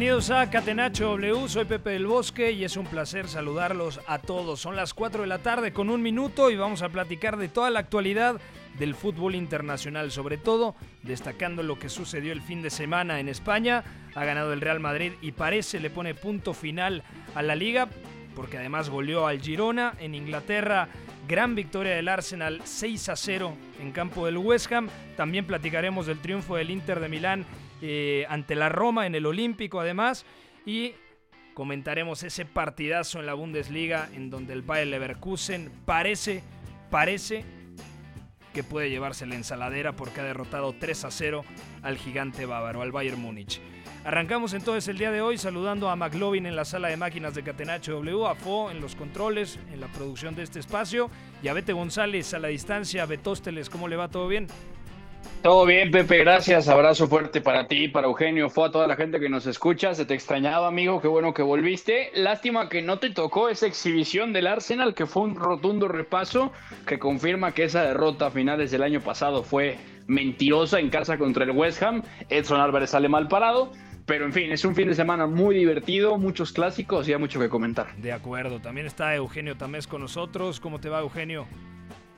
Bienvenidos a Catenacho W. Soy Pepe del Bosque y es un placer saludarlos a todos. Son las 4 de la tarde con un minuto y vamos a platicar de toda la actualidad del fútbol internacional, sobre todo destacando lo que sucedió el fin de semana en España. Ha ganado el Real Madrid y parece le pone punto final a la liga porque además goleó al Girona en Inglaterra. Gran victoria del Arsenal 6 a 0 en campo del West Ham. También platicaremos del triunfo del Inter de Milán eh, ante la Roma en el Olímpico además y comentaremos ese partidazo en la Bundesliga en donde el Bayer Leverkusen parece, parece que puede llevarse la ensaladera porque ha derrotado 3 a 0 al gigante bávaro, al Bayern Múnich. Arrancamos entonces el día de hoy saludando a McLovin en la sala de máquinas de Catenacho W, a Fo en los controles, en la producción de este espacio y a Bete González a la distancia. Betósteles, ¿cómo le va? ¿Todo bien? Todo bien, Pepe, gracias. Abrazo fuerte para ti, para Eugenio, fue a toda la gente que nos escucha. Se te extrañaba, amigo, qué bueno que volviste. Lástima que no te tocó esa exhibición del Arsenal, que fue un rotundo repaso que confirma que esa derrota a finales del año pasado fue mentirosa en casa contra el West Ham. Edson Álvarez sale mal parado. Pero en fin, es un fin de semana muy divertido, muchos clásicos y hay mucho que comentar. De acuerdo, también está Eugenio Tamés con nosotros. ¿Cómo te va, Eugenio?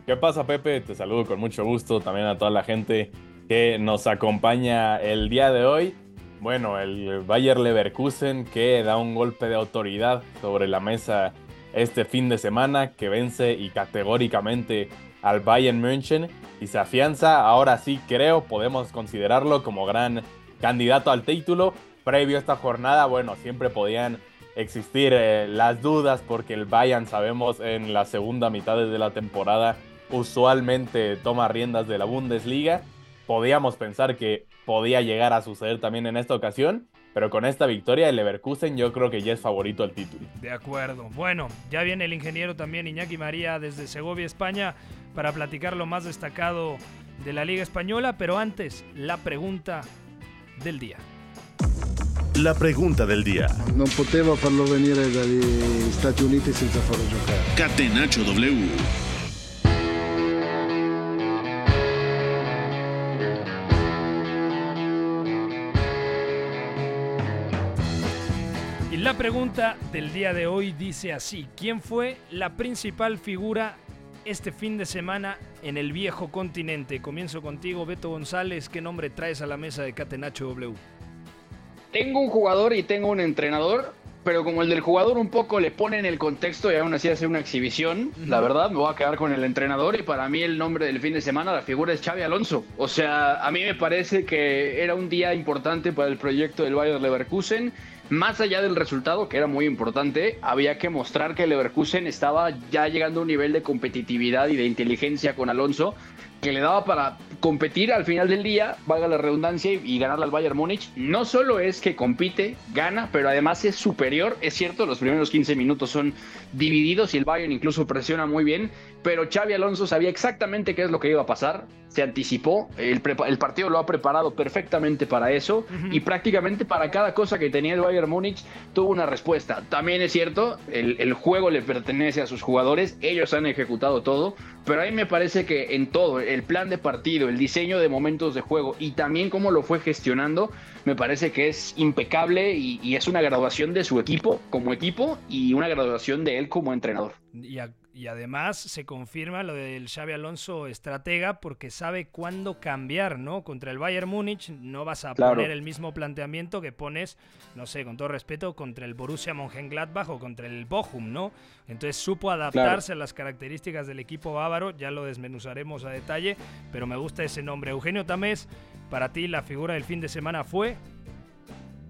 ¿Qué pasa, Pepe? Te saludo con mucho gusto también a toda la gente que nos acompaña el día de hoy. Bueno, el Bayer Leverkusen que da un golpe de autoridad sobre la mesa este fin de semana, que vence y categóricamente al Bayern München y se afianza. Ahora sí creo, podemos considerarlo como gran candidato al título. Previo a esta jornada, bueno, siempre podían existir eh, las dudas porque el Bayern, sabemos, en la segunda mitad de la temporada usualmente toma riendas de la Bundesliga. Podíamos pensar que podía llegar a suceder también en esta ocasión, pero con esta victoria el Leverkusen yo creo que ya es favorito al título. De acuerdo. Bueno, ya viene el ingeniero también Iñaki María desde Segovia, España, para platicar lo más destacado de la Liga Española, pero antes la pregunta del día. La pregunta del día. Non potevo farlo venire dagli Stati Uniti senza farlo giocare. Catenacho W. pregunta del día de hoy dice así, ¿quién fue la principal figura este fin de semana en el viejo continente? Comienzo contigo, Beto González, ¿qué nombre traes a la mesa de Catenacho W? Tengo un jugador y tengo un entrenador, pero como el del jugador un poco le pone en el contexto y aún así hace una exhibición, la verdad me voy a quedar con el entrenador y para mí el nombre del fin de semana, la figura es Xavi Alonso. O sea, a mí me parece que era un día importante para el proyecto del Bayer Leverkusen. Más allá del resultado, que era muy importante, había que mostrar que Leverkusen estaba ya llegando a un nivel de competitividad y de inteligencia con Alonso que le daba para competir al final del día, valga la redundancia, y ganarle al Bayern Múnich. No solo es que compite, gana, pero además es superior. Es cierto, los primeros 15 minutos son divididos y el Bayern incluso presiona muy bien, pero Xavi Alonso sabía exactamente qué es lo que iba a pasar, se anticipó, el, el partido lo ha preparado perfectamente para eso y prácticamente para cada cosa que tenía el Bayern Múnich tuvo una respuesta. También es cierto, el, el juego le pertenece a sus jugadores, ellos han ejecutado todo, pero a mí me parece que en todo, el plan de partido, el diseño de momentos de juego y también cómo lo fue gestionando, me parece que es impecable y, y es una graduación de su equipo como equipo y una graduación de él como entrenador. Y a, Y además se confirma lo del Xavi Alonso estratega porque sabe cuándo cambiar, ¿no? Contra el Bayern Múnich no vas a poner el mismo planteamiento que pones, no sé, con todo respeto, contra el Borussia Mönchengladbach o contra el Bochum, ¿no? Entonces supo adaptarse a las características del equipo bávaro, ya lo desmenuzaremos a detalle, pero me gusta ese nombre. Eugenio Tamés, para ti la figura del fin de semana fue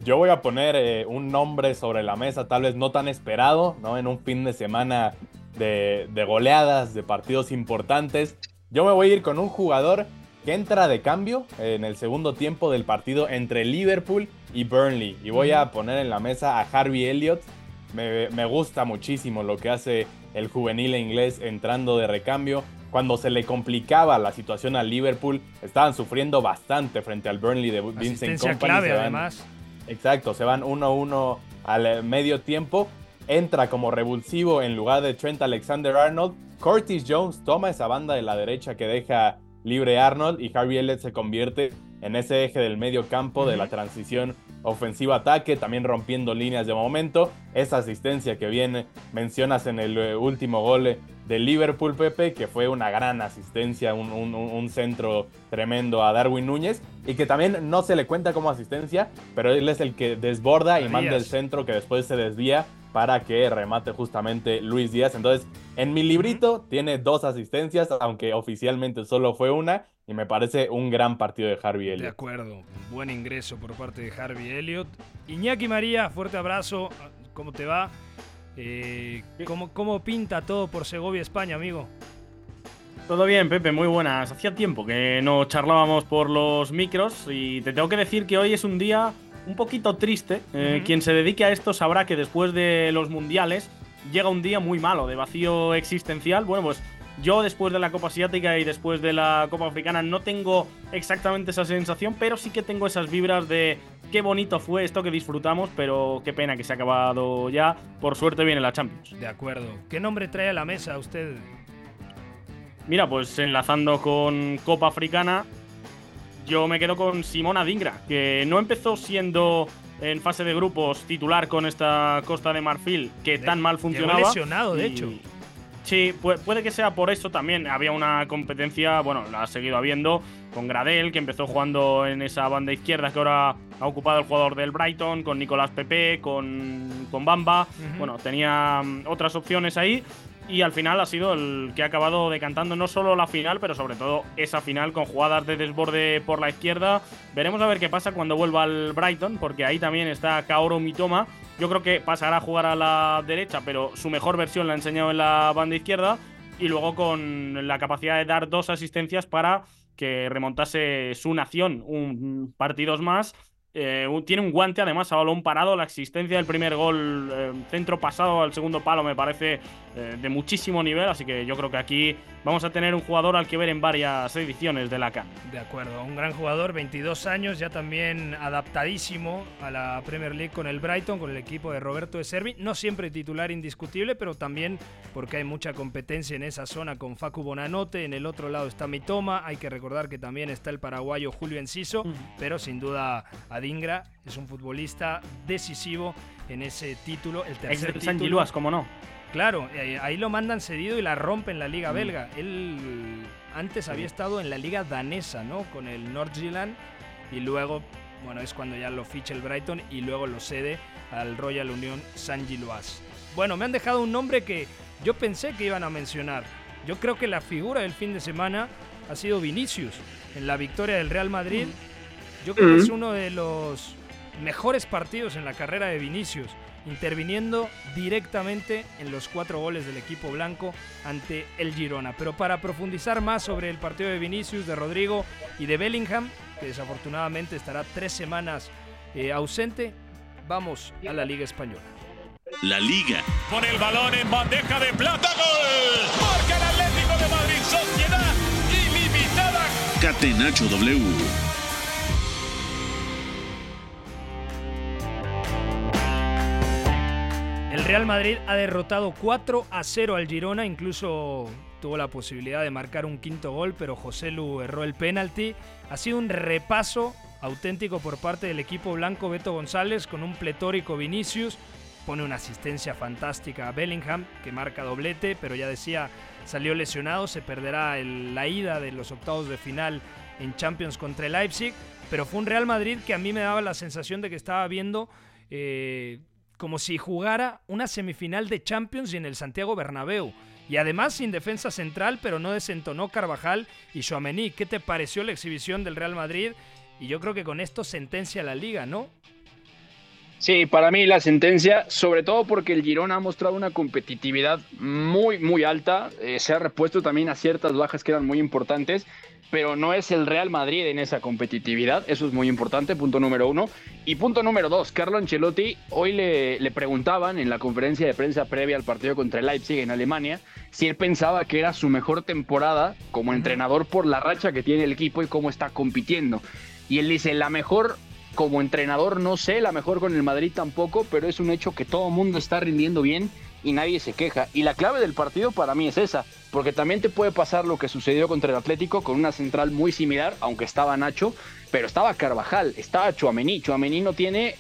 yo voy a poner eh, un nombre sobre la mesa, tal vez no tan esperado, ¿no? En un fin de semana de, goleadas, de partidos importantes. Yo me voy a ir con un jugador que entra de cambio en el segundo tiempo del partido entre Liverpool y Burnley. Y voy a poner en la mesa a Harvey Elliott. Me, me, gusta muchísimo lo que hace el juvenil inglés entrando de recambio. Cuando se le complicaba la situación al Liverpool, estaban sufriendo bastante frente al Burnley de Vincent Company. clave, además. Exacto, se van 1-1 al medio tiempo. Entra como revulsivo en lugar de Trent Alexander Arnold. Curtis Jones toma esa banda de la derecha que deja libre Arnold y Harvey Elliott se convierte en ese eje del medio campo de la transición ofensiva-ataque, también rompiendo líneas de momento. Esa asistencia que viene mencionas en el eh, último gol de Liverpool, Pepe, que fue una gran asistencia, un, centro tremendo a Darwin Núñez, y que también no se le cuenta como asistencia, pero él es el que desborda y manda el centro que después se desvía para que remate justamente Luis Díaz. Entonces, en mi librito tiene dos asistencias, aunque oficialmente solo fue una, y me parece un gran partido de Harvey Elliott. De acuerdo, buen ingreso por parte de Harvey Elliott. Iñaki María, fuerte abrazo, ¿cómo te va? Eh, ¿cómo, pinta todo por Segovia, España, amigo? Todo bien, Pepe, muy buenas. Hacía tiempo que no charlábamos por los micros y te tengo que decir que hoy es un día un poquito triste. Eh, quien se dedique a esto sabrá que después de los mundiales llega un día muy malo, de vacío existencial. Bueno, pues yo después de la Copa Asiática y después de la Copa Africana no tengo exactamente esa sensación, pero sí que tengo esas vibras de qué bonito fue esto que disfrutamos, pero qué pena que se ha acabado ya. Por suerte viene la Champions. De acuerdo. ¿Qué nombre trae a la mesa usted? Mira, pues enlazando con Copa Africana, yo me quedo con Simona Dingra, que no empezó siendo en fase de grupos titular con esta Costa de Marfil que tan mal funcionaba. lesionado, de hecho. Sí, puede que sea por eso también. Había una competencia, bueno, la ha seguido habiendo, con Gradel, que empezó jugando en esa banda izquierda que ahora ha ocupado el jugador del Brighton, con Nicolás Pepe, con, con Bamba. Bueno, tenía mm, otras opciones ahí y al final ha sido el que ha acabado decantando no solo la final, pero sobre todo esa final con jugadas de desborde por la izquierda. Veremos a ver qué pasa cuando vuelva al Brighton, porque ahí también está Kaoru Mitoma. Yo creo que pasará a jugar a la derecha, pero su mejor versión la ha enseñado en la banda izquierda y luego con la capacidad de dar dos asistencias para que remontase su nación un partidos más eh, tiene un guante además a balón parado. La existencia del primer gol, eh, centro pasado al segundo palo, me parece eh, de muchísimo nivel. Así que yo creo que aquí vamos a tener un jugador al que ver en varias ediciones de la CAN. De acuerdo, un gran jugador, 22 años, ya también adaptadísimo a la Premier League con el Brighton, con el equipo de Roberto de Servi. No siempre titular indiscutible, pero también porque hay mucha competencia en esa zona con Facu Bonanote. En el otro lado está Mitoma. Hay que recordar que también está el paraguayo Julio Enciso, pero sin duda Adingra es un futbolista decisivo en ese título, el tercer Ex título. San como no. Claro, eh, ahí lo mandan cedido y la rompe en la liga mm. belga. Él antes había estado en la liga danesa, ¿no? Con el Nordjylland y luego, bueno, es cuando ya lo ficha el Brighton y luego lo cede al Royal Union Saint Gilloise. Bueno, me han dejado un nombre que yo pensé que iban a mencionar. Yo creo que la figura del fin de semana ha sido Vinicius en la victoria del Real Madrid. Mm. Yo creo que es mm. uno de los mejores partidos en la carrera de Vinicius interviniendo directamente en los cuatro goles del equipo blanco ante el Girona. Pero para profundizar más sobre el partido de Vinicius, de Rodrigo y de Bellingham, que desafortunadamente estará tres semanas eh, ausente, vamos a la Liga Española. La Liga. Con el balón en bandeja de plata, gol. Marca el Atlético de Madrid, sociedad ilimitada. Catenacho W. El Real Madrid ha derrotado 4 a 0 al Girona, incluso tuvo la posibilidad de marcar un quinto gol, pero José Lu erró el penalti. Ha sido un repaso auténtico por parte del equipo blanco Beto González con un pletórico Vinicius. pone una asistencia fantástica a Bellingham, que marca doblete, pero ya decía, salió lesionado, se perderá la ida de los octavos de final en Champions contra el Leipzig, pero fue un Real Madrid que a mí me daba la sensación de que estaba viendo eh, como si jugara una semifinal de Champions y en el Santiago Bernabéu. Y además sin defensa central, pero no desentonó Carvajal y Chouameni. ¿Qué te pareció la exhibición del Real Madrid? Y yo creo que con esto sentencia la liga, ¿no? Sí, para mí la sentencia, sobre todo porque el Girona ha mostrado una competitividad muy, muy alta. Eh, se ha repuesto también a ciertas bajas que eran muy importantes, pero no es el Real Madrid en esa competitividad. Eso es muy importante, punto número uno. Y punto número dos, Carlo Ancelotti, hoy le, le preguntaban en la conferencia de prensa previa al partido contra el Leipzig en Alemania si él pensaba que era su mejor temporada como entrenador por la racha que tiene el equipo y cómo está compitiendo. Y él dice, la mejor como entrenador no sé, la mejor con el Madrid tampoco, pero es un hecho que todo el mundo está rindiendo bien y nadie se queja. Y la clave del partido para mí es esa, porque también te puede pasar lo que sucedió contra el Atlético con una central muy similar, aunque estaba Nacho, pero estaba Carvajal, estaba Chuamení. Chuamení no tiene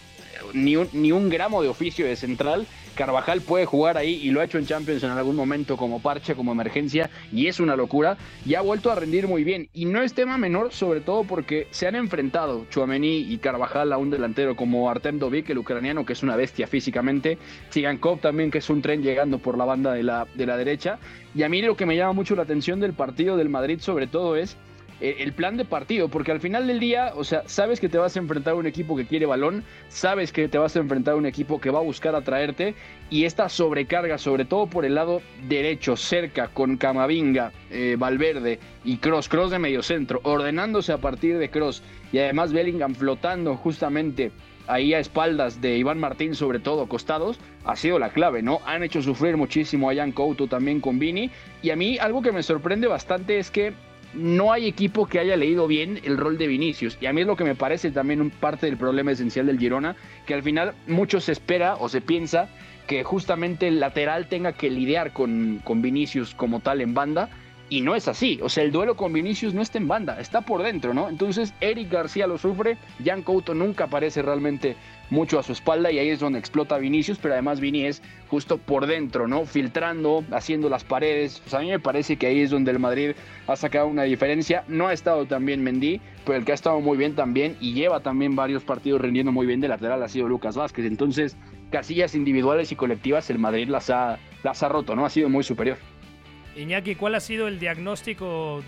ni un, ni un gramo de oficio de central Carvajal puede jugar ahí y lo ha hecho en Champions en algún momento como parche, como emergencia y es una locura. Y ha vuelto a rendir muy bien. Y no es tema menor, sobre todo porque se han enfrentado Chuamení y Carvajal a un delantero como Artem Dovik, el ucraniano, que es una bestia físicamente. Sigankov también, que es un tren llegando por la banda de la, de la derecha. Y a mí lo que me llama mucho la atención del partido del Madrid, sobre todo, es el plan de partido, porque al final del día, o sea, sabes que te vas a enfrentar a un equipo que quiere balón, sabes que te vas a enfrentar a un equipo que va a buscar atraerte y esta sobrecarga, sobre todo por el lado derecho, cerca, con Camavinga, eh, Valverde y Cross, Cross de medio centro, ordenándose a partir de Cross y además Bellingham flotando justamente ahí a espaldas de Iván Martín, sobre todo costados, ha sido la clave, ¿no? Han hecho sufrir muchísimo a Jan Couto también con Vini. Y a mí algo que me sorprende bastante es que no hay equipo que haya leído bien el rol de Vinicius. Y a mí es lo que me parece también un parte del problema esencial del Girona, que al final mucho se espera o se piensa que justamente el lateral tenga que lidiar con, con Vinicius como tal en banda. Y no es así. O sea, el duelo con Vinicius no está en banda, está por dentro, ¿no? Entonces, Eric García lo sufre. Jan Couto nunca aparece realmente mucho a su espalda y ahí es donde explota Vinicius, pero además Vini es justo por dentro, ¿no? Filtrando, haciendo las paredes. A mí me parece que ahí es donde el Madrid ha sacado una diferencia. No ha estado tan bien Mendy, pero el que ha estado muy bien también y lleva también varios partidos rindiendo muy bien de lateral ha sido Lucas Vázquez. Entonces, casillas individuales y colectivas, el Madrid las ha, las ha roto, ¿no? Ha sido muy superior. Iñaki, ¿cuál ha sido el diagnóstico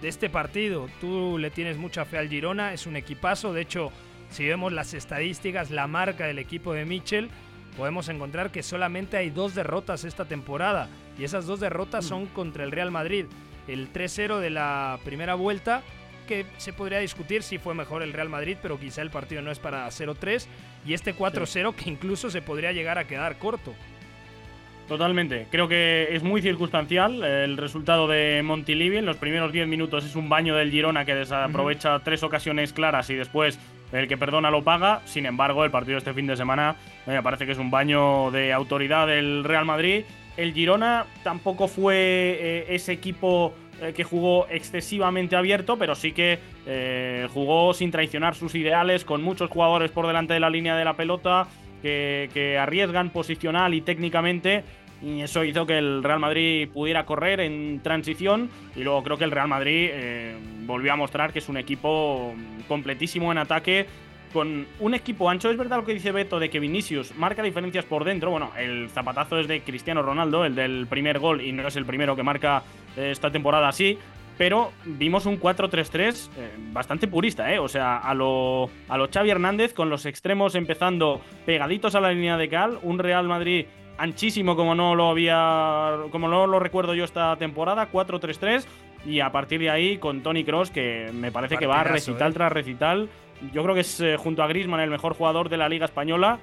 de este partido? Tú le tienes mucha fe al Girona, es un equipazo, de hecho si vemos las estadísticas, la marca del equipo de Mitchell, podemos encontrar que solamente hay dos derrotas esta temporada. Y esas dos derrotas son contra el Real Madrid. El 3-0 de la primera vuelta, que se podría discutir si fue mejor el Real Madrid, pero quizá el partido no es para 0-3. Y este 4-0 que incluso se podría llegar a quedar corto. Totalmente. Creo que es muy circunstancial el resultado de Montilivi. En los primeros 10 minutos es un baño del Girona que desaprovecha tres ocasiones claras y después el que perdona lo paga. Sin embargo, el partido este fin de semana me parece que es un baño de autoridad del Real Madrid. El Girona tampoco fue eh, ese equipo eh, que jugó excesivamente abierto, pero sí que eh, jugó sin traicionar sus ideales, con muchos jugadores por delante de la línea de la pelota, que, arriesgan posicional y técnicamente y eso hizo que el Real Madrid pudiera correr en transición y luego creo que el Real Madrid eh, volvió a mostrar que es un equipo completísimo en ataque con un equipo ancho. Es verdad lo que dice Beto de que Vinicius marca diferencias por dentro. Bueno, el zapatazo es de Cristiano Ronaldo, el del primer gol, y no es el primero que marca eh, esta temporada así. Pero vimos un 4-3-3 eh, bastante purista, ¿eh? O sea, a lo, a lo Xavi Hernández, con los extremos empezando pegaditos a la línea de cal. Un Real Madrid anchísimo como no lo había como no lo recuerdo yo esta temporada 4-3-3 y a partir de ahí con Tony Cross que me parece que va a recital ¿eh? tras recital yo creo que es eh, junto a Griezmann el mejor jugador de la liga española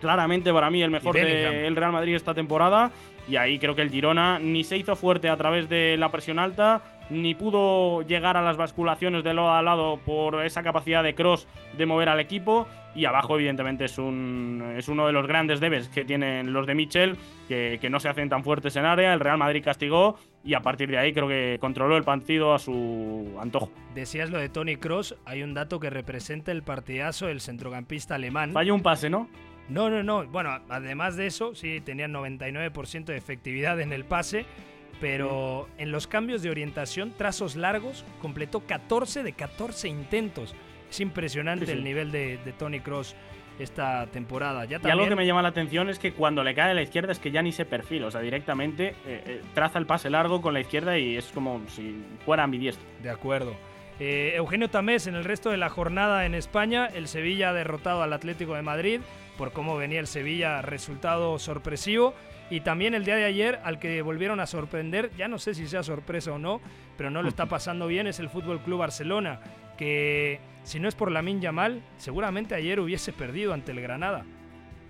claramente para mí el mejor del Real Madrid esta temporada y ahí creo que el Girona ni se hizo fuerte a través de la presión alta ni pudo llegar a las basculaciones de lado a lado por esa capacidad de cross de mover al equipo. Y abajo, evidentemente, es, un, es uno de los grandes debes que tienen los de Michel, que, que no se hacen tan fuertes en área. El Real Madrid castigó y a partir de ahí creo que controló el partido a su antojo. Decías lo de Tony Cross, hay un dato que representa el partidazo del centrocampista alemán. Falló un pase, ¿no? No, no, no. Bueno, además de eso, sí, tenían 99% de efectividad en el pase, pero en los cambios de orientación, trazos largos, completó 14 de 14 intentos. Es impresionante Sí, sí. el nivel de, de Tony Cross esta temporada. Ya Y algo también- que me llama la atención es que cuando le cae a la izquierda es que ya ni se perfila, o sea, directamente eh, eh, traza el pase largo con la izquierda y es como si fuera ambidiestro. De acuerdo. Eh, Eugenio Tamés, en el resto de la jornada en España, el Sevilla ha derrotado al Atlético de Madrid por cómo venía el Sevilla, resultado sorpresivo. Y también el día de ayer, al que volvieron a sorprender, ya no sé si sea sorpresa o no, pero no lo está pasando bien, es el Fútbol Club Barcelona, que si no es por Lamin Yamal, seguramente ayer hubiese perdido ante el Granada.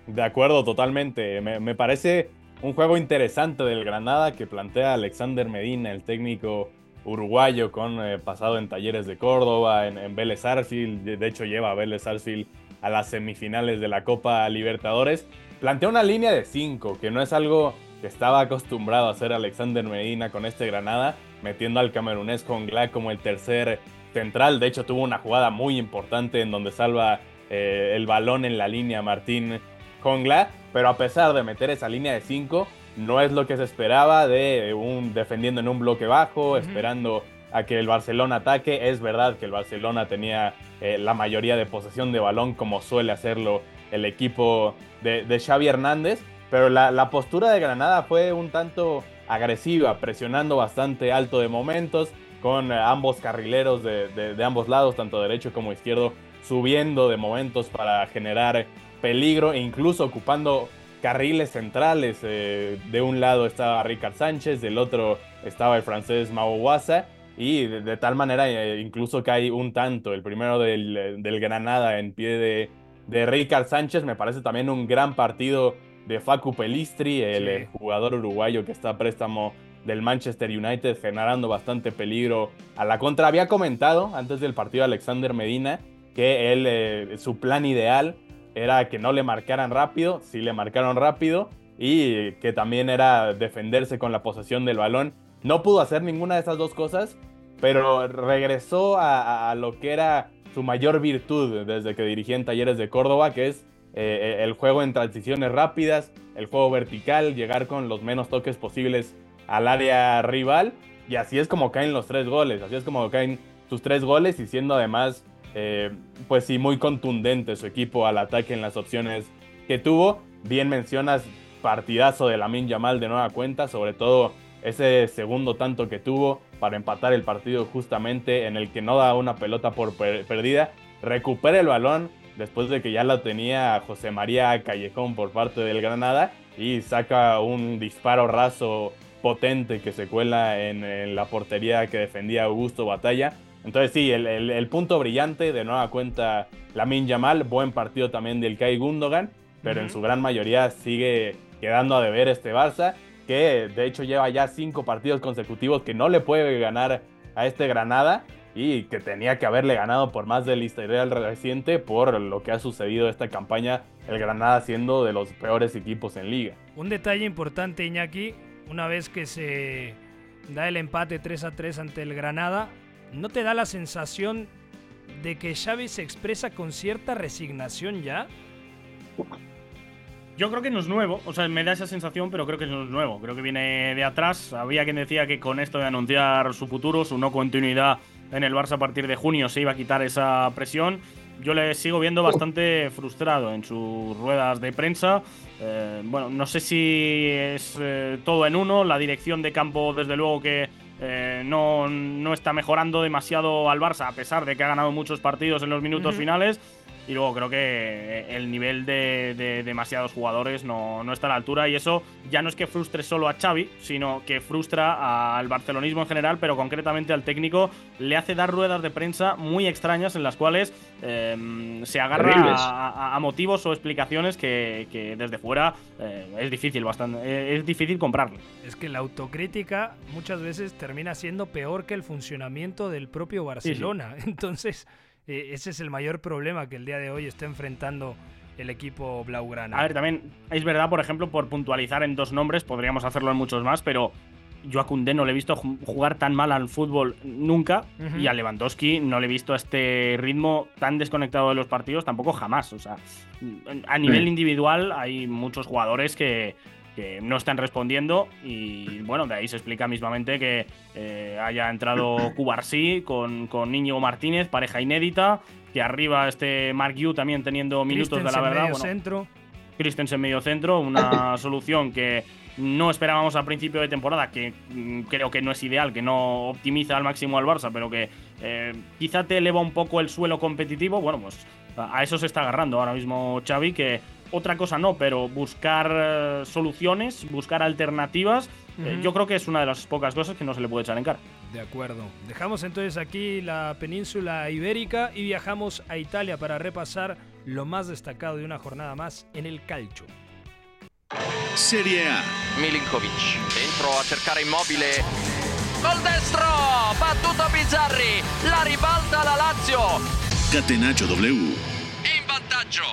De acuerdo, totalmente. Me, me parece un juego interesante del Granada que plantea Alexander Medina, el técnico uruguayo con eh, pasado en Talleres de Córdoba, en, en Vélez Sarsfield. De hecho, lleva a Vélez Sarsfield a las semifinales de la Copa Libertadores. Plantea una línea de 5, que no es algo que estaba acostumbrado a hacer Alexander Medina con este Granada, metiendo al camerunés Jongla como el tercer central. De hecho, tuvo una jugada muy importante en donde salva eh, el balón en la línea Martín Jongla, pero a pesar de meter esa línea de 5, no es lo que se esperaba de un defendiendo en un bloque bajo, esperando a que el Barcelona ataque. Es verdad que el Barcelona tenía eh, la mayoría de posesión de balón, como suele hacerlo el equipo de, de Xavi Hernández, pero la, postura de Granada fue un tanto agresiva, presionando bastante alto de momentos, con ambos carrileros de, ambos lados, tanto derecho como izquierdo, subiendo de momentos para generar peligro e incluso ocupando carriles centrales. eh, de un lado estaba Ricard Sánchez, del otro estaba el francés Mau Guasa. Y de, tal manera eh, incluso cae un tanto, el primero del Granada en pie de, de Ricard Sánchez. Me parece también un gran partido de Facu Pelistri, el Sí. eh, jugador uruguayo que está a préstamo del Manchester United, generando bastante peligro a la contra. Había comentado antes del partido Alexander Medina que él, eh, su plan ideal era que no le marcaran rápido, sí le marcaron rápido, y que también era defenderse con la posesión del balón. No pudo hacer ninguna de esas dos cosas, pero regresó a, a- a lo que era su mayor virtud desde que dirigía en Talleres de Córdoba, que es eh, el juego en transiciones rápidas, el juego vertical, llegar con los menos toques posibles al área rival, y así es como caen los tres goles, así es como caen sus tres goles, y siendo además, eh, pues sí, muy contundente su equipo al ataque en las opciones que tuvo. Bien mencionas partidazo de Lamin Yamal de nueva cuenta, sobre todo ese segundo tanto que tuvo para empatar el partido justamente en el que no da una pelota por per- perdida, recupera el balón después de que ya la tenía José María Callejón por parte del Granada y saca un disparo raso potente que se cuela en, en la portería que defendía Augusto Batalla. Entonces sí, el, el- el punto brillante de nueva cuenta Lamin Yamal, buen partido también del Kai Gundogan, pero en su gran mayoría sigue quedando a deber este Barça, que de hecho lleva ya cinco partidos consecutivos que no le puede ganar a este Granada y que tenía que haberle ganado por más del historial reciente por lo que ha sucedido esta campaña, el Granada siendo de los peores equipos en liga. Un detalle importante, Iñaki, una vez que se da el empate 3 a 3 ante el Granada, ¿no te da la sensación de que Xavi se expresa con cierta resignación ya? Yo creo que no es nuevo, o sea, me da esa sensación, pero creo que no es nuevo. Creo que viene de atrás. Había quien decía que con esto de anunciar su futuro, su no continuidad en el Barça a partir de junio, se iba a quitar esa presión. Yo le sigo viendo bastante frustrado en sus ruedas de prensa. Eh, bueno, no sé si es eh, todo en uno. La dirección de campo, desde luego que eh, no, no está mejorando demasiado al Barça, a pesar de que ha ganado muchos partidos en los minutos Ujú. finales. Y luego creo que eh, el nivel de, de demasiados jugadores no, no está a la altura. Y eso ya no es que frustre solo a Xavi, sino que frustra al barcelonismo en general, pero concretamente al técnico. Le hace dar ruedas de prensa muy extrañas en las cuales eh, se agarra a, a- a motivos o explicaciones que, que desde fuera eh, es difícil bastante eh, es difícil comprarle. Es que la autocrítica muchas veces termina siendo peor que el funcionamiento del propio Barcelona. Entonces, eh, ese es el mayor problema que el día de hoy está enfrentando el equipo Blaugrana. A ver, también es verdad, por ejemplo, por puntualizar en dos nombres, podríamos hacerlo en muchos más, pero yo a Koundé no le he visto jugar tan mal al fútbol nunca y a Lewandowski no le he visto a este ritmo tan desconectado de los partidos tampoco jamás. O sea, a nivel Sí. individual hay muchos jugadores que, que no están respondiendo y bueno, de ahí se explica mismamente que eh, haya entrado Cubarsí con, con Íñigo Martínez, pareja inédita, que arriba este Mark Yu también teniendo minutos de la verdad. medio bueno, centro. Christensen medio centro, una solución que no esperábamos a principio de temporada, que mm, creo que no es ideal, que no optimiza al máximo al Barça, pero que eh, quizá te eleva un poco el suelo competitivo. Bueno, pues a a eso se está agarrando ahora mismo Xavi, que otra cosa no, pero buscar eh, soluciones, buscar alternativas, eh, Ujú. yo creo que es una de las pocas cosas que no se le puede echar en cara. De acuerdo. Dejamos entonces aquí la península ibérica y viajamos a Italia para repasar lo más destacado de una jornada más en el calcio. Serie A. Milinkovic dentro a cercare immobile col destro battuto Bizzarri la ribalta la Lazio Catenaccio W. in vantaggio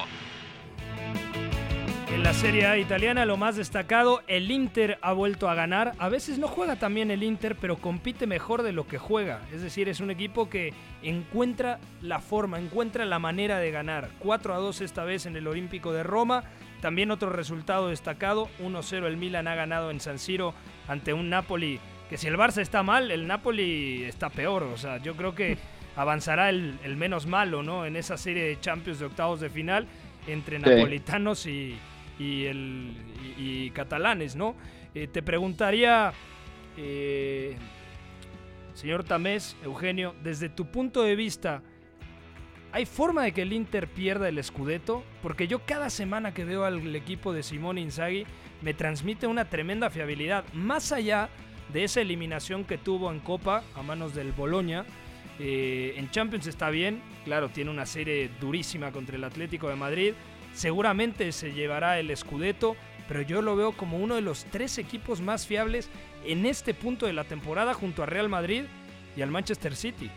En la Serie A italiana lo más destacado, el Inter ha vuelto a ganar. A veces no juega tan bien el Inter, pero compite mejor de lo que juega. Es decir, es un equipo que encuentra la forma, encuentra la manera de ganar. 4 a 2 esta vez en el Olímpico de Roma. También otro resultado destacado, 1-0 el Milan ha ganado en San Siro ante un Napoli que si el Barça está mal, el Napoli está peor. O sea, yo creo que avanzará el, el menos malo, ¿no? En esa serie de Champions de octavos de final entre Sí. napolitanos y, y el, catalanes, ¿no? Eh, te preguntaría, eh, señor Tamés, Eugenio, desde tu punto de vista, ¿hay forma de que el Inter pierda el Scudetto? Porque yo cada semana que veo al equipo de Simone Inzaghi me transmite una tremenda fiabilidad, más allá de esa eliminación que tuvo en Copa a manos del Boloña. Eh, en Champions está bien, claro, tiene una serie durísima contra el Atlético de Madrid. Seguramente se llevará el Scudetto, pero yo lo veo como uno de los tres equipos más fiables en este punto de la temporada junto a Real Madrid y al Manchester City.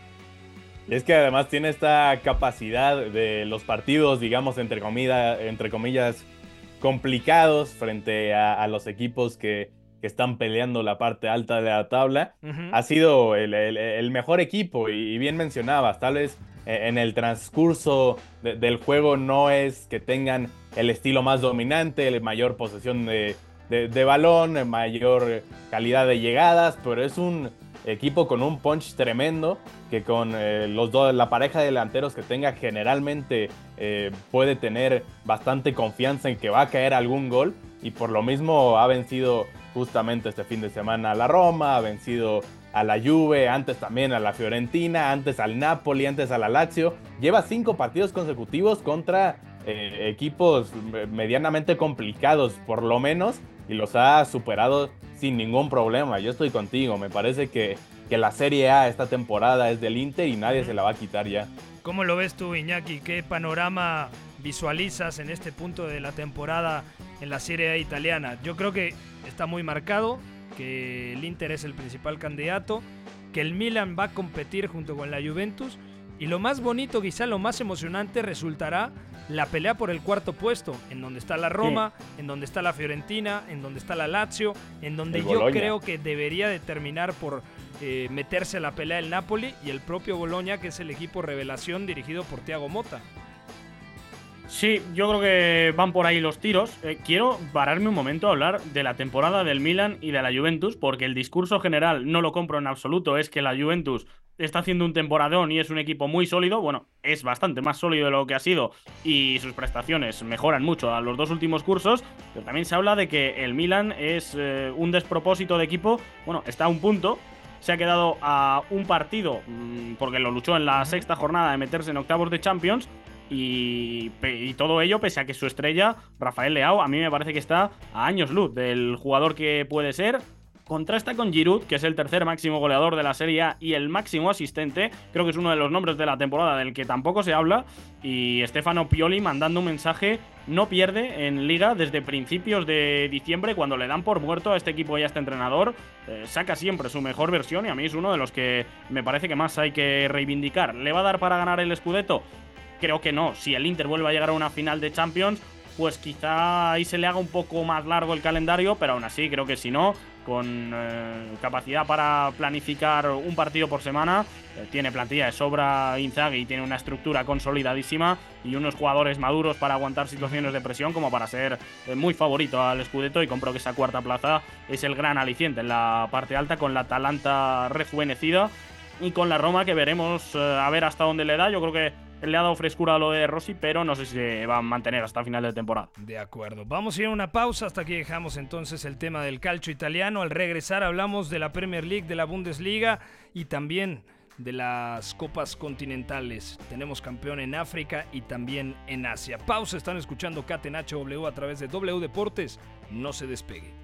Es que además tiene esta capacidad de los partidos, digamos, entre, comida, entre comillas, complicados frente a, a los equipos que, que están peleando la parte alta de la tabla. Ha sido el, el- el mejor equipo y, bien mencionabas, tal vez eh, en el transcurso de- del juego no es que tengan el estilo más dominante, la mayor posesión de, de- de balón, mayor calidad de llegadas, pero es un equipo con un punch tremendo que con eh, los dos, la pareja de delanteros que tenga generalmente eh, puede tener bastante confianza en que va a caer algún gol y por lo mismo ha vencido justamente este fin de semana a la Roma, ha vencido a la Juve, antes también a la Fiorentina, antes al Napoli, antes a la Lazio. Lleva cinco partidos consecutivos contra eh, equipos me- medianamente complicados, por lo menos, y los ha superado sin ningún problema. Yo estoy contigo, me parece que, que la Serie A esta temporada es del Inter y nadie se la va a quitar ya. ¿Cómo lo ves tú, Iñaki? ¿Qué panorama visualizas en este punto de la temporada en la Serie A italiana? Yo creo que está muy marcado, que el Inter es el principal candidato, que el Milan va a competir junto con la Juventus y lo más bonito, quizá lo más emocionante resultará la pelea por el cuarto puesto, en donde está la Roma, en donde está la Fiorentina, en donde está la Lazio, en donde El yo Bologna. creo que debería de terminar por eh, meterse a la pelea el Napoli y el propio Boloña, que es el equipo revelación dirigido por Thiago Mota. Sí, yo creo que van por ahí los tiros. Eh, quiero pararme un momento a hablar de la temporada del Milan y de la Juventus, porque el discurso general no lo compro en absoluto. Es que la Juventus está haciendo un temporadón y es un equipo muy sólido. Bueno, es bastante más sólido de lo que ha sido y sus prestaciones mejoran mucho a los dos últimos cursos. Pero también se habla de que el Milan es eh, un despropósito de equipo. Bueno, está a un punto. Se ha quedado a un partido, mm, porque lo luchó en la sexta jornada de meterse en octavos de Champions. Y, y todo ello pese a que su estrella, Rafael Leao, a mí me parece que está a años luz del jugador que puede ser. Contrasta con Giroud, que es el tercer máximo goleador de la Serie A y el máximo asistente. Creo que es uno de los nombres de la temporada del que tampoco se habla. Y Stefano Pioli mandando un mensaje, no pierde en liga desde principios de diciembre, cuando le dan por muerto a este equipo y a este entrenador. Eh, saca siempre su mejor versión y a mí es uno de los que me parece que más hay que reivindicar. ¿Le va a dar para ganar el Scudetto? Creo que no. Si el Inter vuelve a llegar a una final de Champions, pues quizá ahí se le haga un poco más largo el calendario, pero aún así creo que si no, con eh, capacidad para planificar un partido por semana. Eh, tiene plantilla de sobra Inzaghi tiene una estructura consolidadísima y unos jugadores maduros para aguantar situaciones de presión como para ser eh, muy favorito al Scudetto y compro que esa cuarta plaza es el gran aliciente en la parte alta con la Atalanta rejuvenecida y con la Roma que veremos a ver hasta dónde le da. Yo creo que le ha dado frescura a lo de Rossi, pero no sé si se va a mantener hasta final de temporada. De acuerdo. Vamos a ir a una pausa hasta que dejamos entonces el tema del calcio italiano. Al regresar hablamos de la Premier League, de la Bundesliga y también de las copas continentales. Tenemos campeón en África y también en Asia. Pausa, están escuchando Catenacho W a través de W Deportes. No se despegue.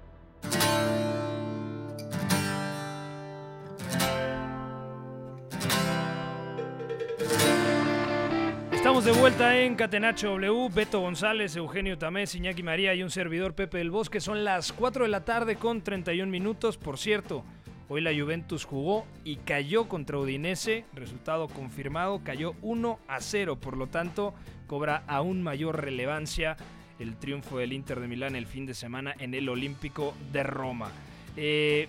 Estamos de vuelta en Catenacho W. Beto González, Eugenio Tamés, Iñaki María y un servidor Pepe del Bosque. Son las 4 de la tarde con 31 minutos. Por cierto, hoy la Juventus jugó y cayó contra Udinese. Resultado confirmado, cayó 1 a 0. Por lo tanto, cobra aún mayor relevancia el triunfo del Inter de Milán el fin de semana en el Olímpico de Roma. Eh,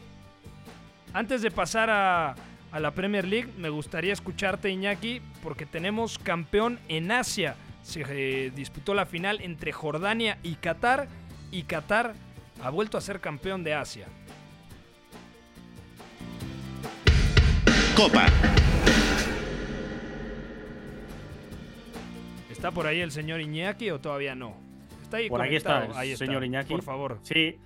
antes de pasar a a la Premier League. Me gustaría escucharte, Iñaki, porque tenemos campeón en Asia. Se eh, disputó la final entre Jordania y Qatar, y Qatar ha vuelto a ser campeón de Asia. Copa. ¿Está por ahí el señor Iñaki o todavía no? Está ahí por aquí está el ahí señor Iñaki. Por favor. Sí,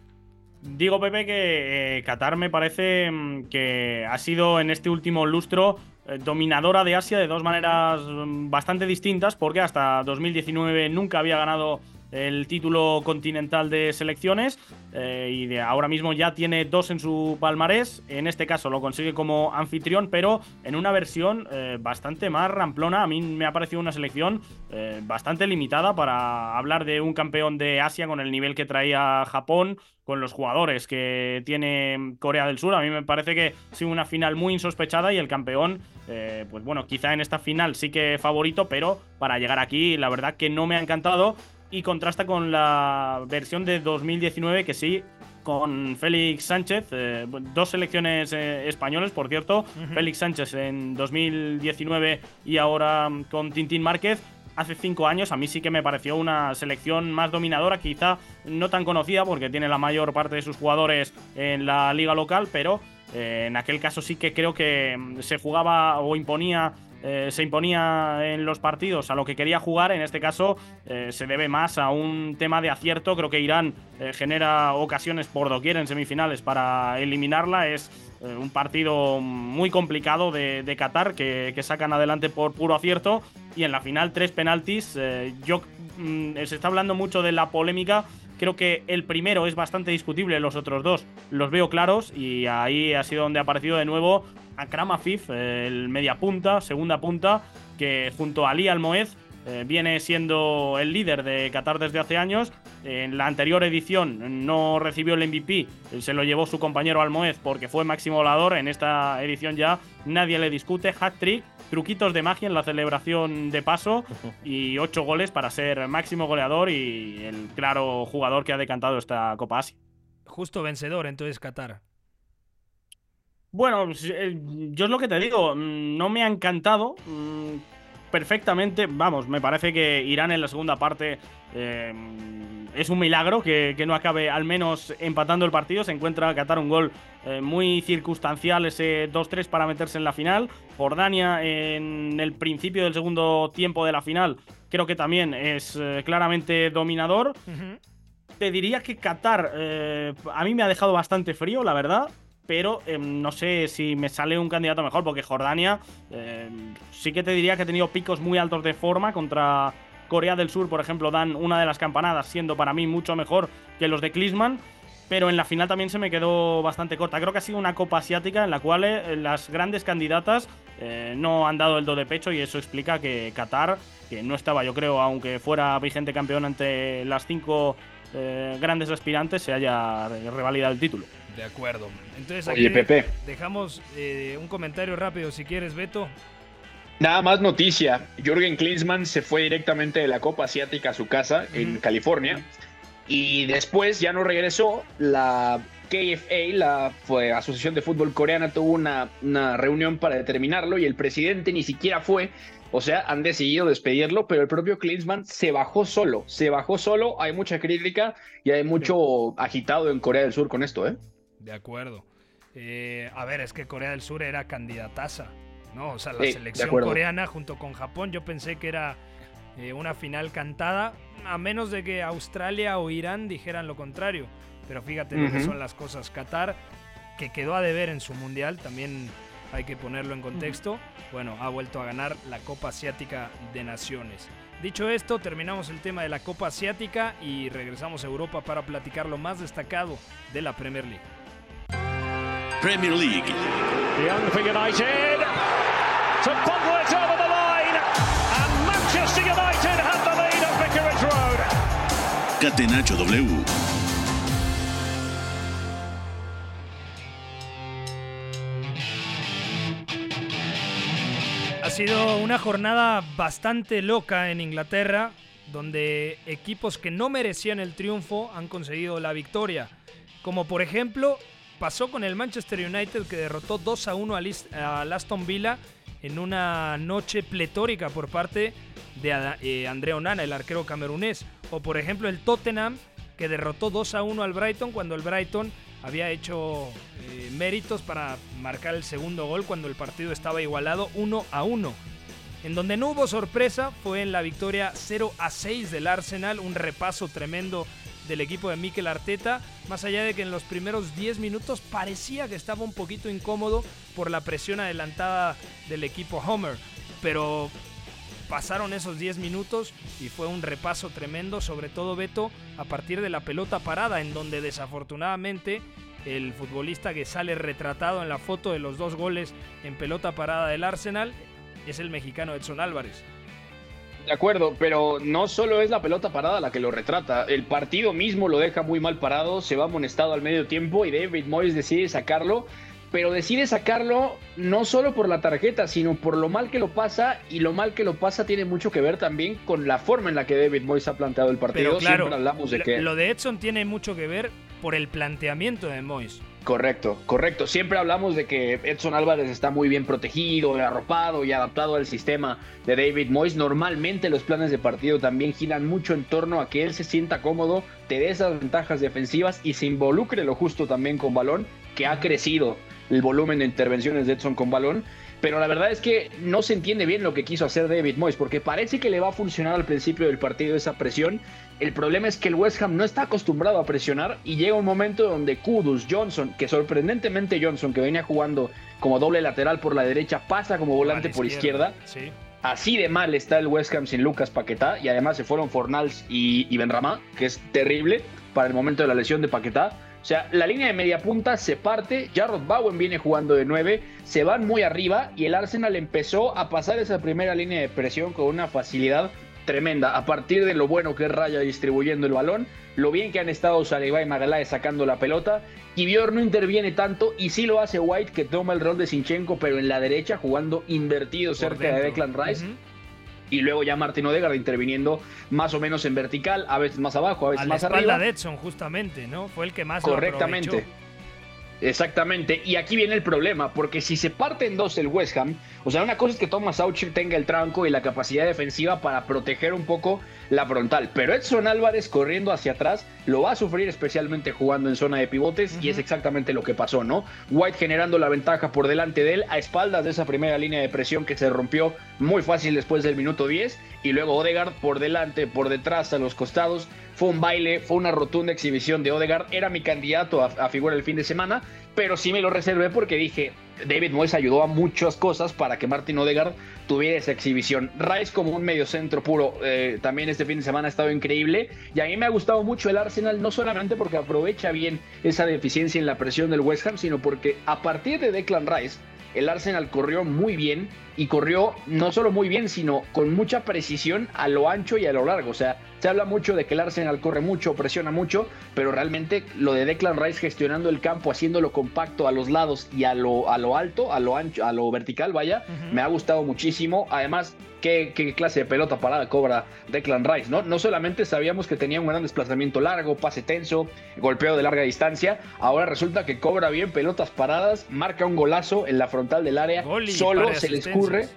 Digo, Pepe, que eh, Qatar me parece mm, que ha sido en este último lustro eh, dominadora de Asia de dos maneras mm, bastante distintas, porque hasta 2019 nunca había ganado el título continental de selecciones eh, y ahora mismo ya tiene dos en su palmarés. En este caso lo consigue como anfitrión, pero en una versión bastante más ramplona. A mí me ha parecido una selección bastante limitada para hablar de un campeón de Asia con el nivel que traía Japón con los jugadores que tiene Corea del Sur. A mí me parece que ha sido una final muy insospechada y el campeón, eh, pues bueno, quizá en esta final sí que favorito, pero para llegar aquí la verdad que no me ha encantado y contrasta con la versión de 2019 que sí con Félix Sánchez, eh, dos selecciones eh, españoles, por cierto, Félix Sánchez en 2019 y ahora con Tintín Márquez, hace cinco años a mí sí que me pareció una selección más dominadora, quizá no tan conocida porque tiene la mayor parte de sus jugadores en la liga local, pero eh, en aquel caso sí que creo que mm, se jugaba o imponía eh, se imponía en los partidos a lo que quería jugar. En este caso eh, se debe más a un tema de acierto. Creo que Irán genera ocasiones por doquier en semifinales para eliminarla. Es un partido muy complicado de, Qatar que, sacan adelante por puro acierto y en la final tres penaltis. Eh, yo mm, se está hablando mucho de la polémica. Creo que el primero es bastante discutible, los otros dos los veo claros y ahí ha sido donde ha aparecido de nuevo Akram Afif, el media punta, segunda punta, que junto a Ali Almoez eh, viene siendo el líder de Qatar desde hace años. En la anterior edición no recibió el MVP, se lo llevó su compañero Almoez porque fue máximo volador. En esta edición ya nadie le discute. Hat-trick truquitos de magia en la celebración de paso y ocho goles para ser máximo goleador y el claro jugador que ha decantado esta Copa Asia. Justo vencedor entonces Qatar. Bueno, eh, yo es lo que te digo, mm, no me ha encantado mm, perfectamente, vamos, me parece que Irán en la segunda parte eh, es un milagro que, no acabe al menos empatando el partido. Se encuentra Qatar un gol eh, muy circunstancial, ese 2-3 para meterse en la final. Jordania en el principio del segundo tiempo de la final creo que también es eh, claramente dominador. Te diría que Qatar a mí me ha dejado bastante frío, la verdad pero em, no sé si me sale un candidato mejor, porque Jordania em, sí que te diría que ha tenido picos muy altos de forma contra Corea del Sur, por ejemplo, dan una de las campanadas, siendo para mí mucho mejor que los de Klisman. pero en la final también se me quedó bastante corta. Creo que ha sido una Copa Asiática en la cual eh, las grandes candidatas eh, no han dado el do de pecho y eso explica que Qatar, que no estaba, yo creo, aunque fuera vigente campeón ante las cinco eh, grandes aspirantes, se haya revalidado el título. De acuerdo. Entonces Oye, aquí Pepe. dejamos eh, un comentario rápido si quieres, Beto. Nada más noticia. Jürgen Klinsmann se fue directamente de la Copa Asiática a su casa en California y después ya no regresó. La KFA, la fue, Asociación de Fútbol Coreana, tuvo una, una reunión para determinarlo y el presidente ni siquiera fue. O sea, han decidido despedirlo, pero el propio Klinsmann se bajó solo. Se bajó solo. Hay mucha crítica y hay mucho agitado en Corea del Sur con esto, ¿eh? De acuerdo. Eh, a ver, es que Corea del Sur era candidataza, ¿no? O sea, la Sí, selección coreana junto con Japón, yo pensé que era eh, una final cantada, a menos de que Australia o Irán dijeran lo contrario. Pero fíjate lo que son las cosas. Qatar, que quedó a deber en su mundial, también hay que ponerlo en contexto. Bueno, ha vuelto a ganar la Copa Asiática de Naciones. Dicho esto, terminamos el tema de la Copa Asiática y regresamos a Europa para platicar lo más destacado de la Premier League. Premier League. Young for United. To bubble it over the line. And Manchester United have the lead at Vicarage Road. Catenacho W. Ha sido una jornada bastante loca en Inglaterra, donde equipos que no merecían el triunfo han conseguido la victoria. Como por ejemplo, pasó con el Manchester United que derrotó 2 a 1 al Aston Villa en una noche pletórica por parte de eh, André Onana, el arquero camerunés. O por ejemplo el Tottenham que derrotó 2 a 1 al Brighton cuando el Brighton había hecho eh, méritos para marcar el segundo gol cuando el partido estaba igualado 1 a 1. En donde no hubo sorpresa fue en la victoria 0 a 6 del Arsenal, un repaso tremendo del equipo de Mikel Arteta, más allá de que en los primeros 10 minutos parecía que estaba un poquito incómodo por la presión adelantada del equipo Homer, pero pasaron esos 10 minutos y fue un repaso tremendo, sobre todo Beto, a partir de la pelota parada, en donde desafortunadamente el futbolista que sale retratado en la foto de los dos goles en pelota parada del Arsenal es el mexicano Edson Álvarez. De acuerdo, pero no solo es la pelota parada la que lo retrata, el partido mismo lo deja muy mal parado, se va amonestado al medio tiempo y David Moyes decide sacarlo, pero decide sacarlo no solo por la tarjeta, sino por lo mal que lo pasa y lo mal que lo pasa tiene mucho que ver también con la forma en la que David Moyes ha planteado el partido. Pero claro, Siempre hablamos de lo- que lo de Edson tiene mucho que ver por el planteamiento de Moyes. Correcto, correcto. Siempre hablamos de que Edson Álvarez está muy bien protegido, arropado y adaptado al sistema de David Moyes. Normalmente los planes de partido también giran mucho en torno a que él se sienta cómodo, te dé esas ventajas defensivas y se involucre lo justo también con balón, que ha crecido el volumen de intervenciones de Edson con balón. Pero la verdad es que no se entiende bien lo que quiso hacer David Moyes, porque parece que le va a funcionar al principio del partido esa presión. El problema es que el West Ham no está acostumbrado a presionar y llega un momento donde Kudus, Johnson, que sorprendentemente Johnson, que venía jugando como doble lateral por la derecha, pasa como volante por izquierda. Sí. Así de mal está el West Ham sin Lucas Paquetá y además se fueron Fornals y, y Benramá, que es terrible para el momento de la lesión de Paquetá. O sea, la línea de media punta se parte, Jarrod Bowen viene jugando de 9, se van muy arriba y el Arsenal empezó a pasar esa primera línea de presión con una facilidad tremenda. A partir de lo bueno que es Raya distribuyendo el balón, lo bien que han estado Saliba y Magaláes sacando la pelota, Kivior no interviene tanto y sí lo hace White que toma el rol de Sinchenko pero en la derecha jugando invertido cerca de. Declan Rice. Y luego ya Martin Odegaard interviniendo más o menos en vertical, a veces más abajo, a A veces la más espalda arriba. de Edson, justamente, ¿no? Fue el que más Correctamente. Exactamente, y aquí viene el problema, porque si se parte en dos el West Ham, o sea, una cosa es que Thomas Aucher tenga el tranco y la capacidad defensiva para proteger un poco la frontal, pero Edson Álvarez corriendo hacia atrás lo va a sufrir especialmente jugando en zona de pivotes y es exactamente lo que pasó, ¿no? White generando la ventaja por delante de él a espaldas de esa primera línea de presión que se rompió muy fácil después del minuto 10 y luego Odegaard por delante, por detrás, a los costados. Fue un baile, fue una rotunda exhibición de Odegaard. Era mi candidato a, figura el fin de semana. pero sí me lo reservé porque dije, David Moyes ayudó a muchas cosas para que Martin Odegaard tuviera esa exhibición. Rice como un mediocentro puro, eh, también este fin de semana ha estado increíble y a mí me ha gustado mucho el Arsenal, no solamente porque aprovecha bien esa deficiencia en la presión del West Ham, sino porque a partir de Declan Rice, el Arsenal corrió muy bien y corrió no solo muy bien, sino con mucha precisión a lo ancho y a lo largo. O sea, se habla mucho de que el Arsenal corre mucho, presiona mucho, pero realmente lo de Declan Rice gestionando el campo, haciéndolo compacto a los lados y a lo, a lo alto, a lo ancho, a lo vertical, vaya, me ha gustado muchísimo. Además, qué, qué, clase de pelota parada cobra Declan Rice, ¿no? No solamente sabíamos que tenía un gran desplazamiento largo, pase tenso, golpeo de larga distancia, ahora resulta que cobra bien pelotas paradas, marca un golazo en la frontal del área, solo se le escurre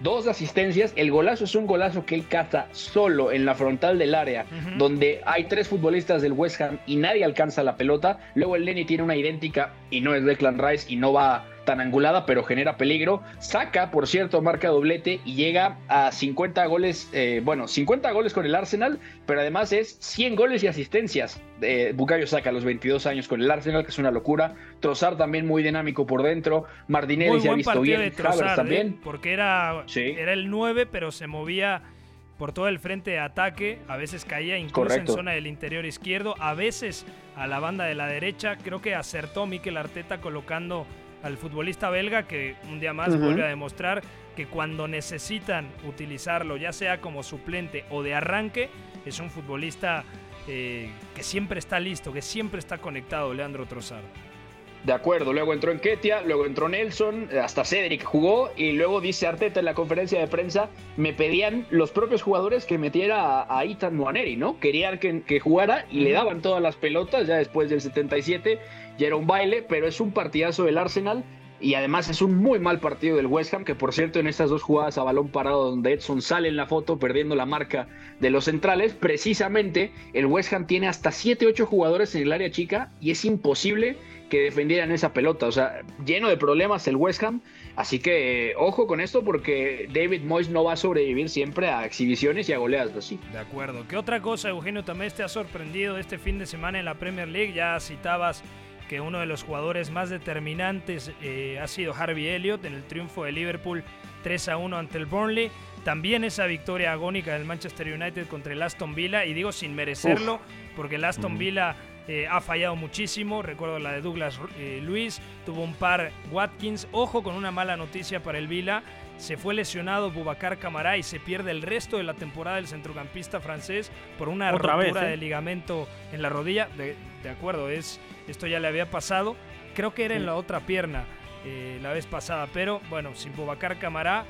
dos asistencias. El golazo es un golazo que él caza solo en la frontal del área, donde hay tres futbolistas del West Ham y nadie alcanza la pelota. Luego el Lenny tiene una idéntica y no es Declan Rice y no va tan angulada, pero genera peligro. Saca, por cierto, marca doblete y llega a 50 goles, eh, bueno, 50 goles con el Arsenal, pero además es 100 goles y asistencias. Bucayo saca a los 22 años con el Arsenal, que es una locura. Trozar también muy dinámico por dentro. Martinelli se ha visto bien. De Trozar, también. ¿eh? Porque era, era el 9, pero se movía por todo el frente de ataque, a veces caía incluso en zona del interior izquierdo, a veces a la banda de la derecha. Creo que acertó Mikel Arteta colocando al futbolista belga que un día más vuelve a demostrar que cuando necesitan utilizarlo, ya sea como suplente o de arranque, es un futbolista eh, que siempre está listo, que siempre está conectado, Leandro Trossard. De acuerdo, luego entró Enquetia, luego entró Nelson, hasta Cedric jugó y luego dice Arteta en la conferencia de prensa, me pedían los propios jugadores que metiera a, Ethan Moaneri, ¿no? Querían que, que jugara y le daban todas las pelotas ya después del 77 ya era un baile, pero es un partidazo del Arsenal y además es un muy mal partido del West Ham, que por cierto en estas dos jugadas a balón parado donde Edson sale en la foto perdiendo la marca de los centrales, precisamente el West Ham tiene hasta 7-8 jugadores en el área chica y es imposible que defendieran esa pelota, o sea, lleno de problemas el West Ham, así que ojo con esto porque David Moyes no va a sobrevivir siempre a exhibiciones y a goleadas así. De acuerdo, ¿qué otra cosa Eugenio también te ha sorprendido este fin de semana en la Premier League? Ya citabas que uno de los jugadores más determinantes eh, ha sido Harvey Elliott en el triunfo de Liverpool 3 a 1 ante el Burnley. También esa victoria agónica del Manchester United contra el Aston Villa, y digo sin merecerlo, porque el Aston Villa eh, ha fallado muchísimo. Recuerdo la de Douglas eh, Luis, tuvo un par Watkins. Ojo con una mala noticia para el Villa. Se fue lesionado Bubacar Camará y se pierde el resto de la temporada del centrocampista francés por una rotura de ligamento en la rodilla. De, de acuerdo, es esto ya le había pasado. Creo que era en la otra pierna eh, la vez pasada. Pero bueno, sin Bobacar Camará,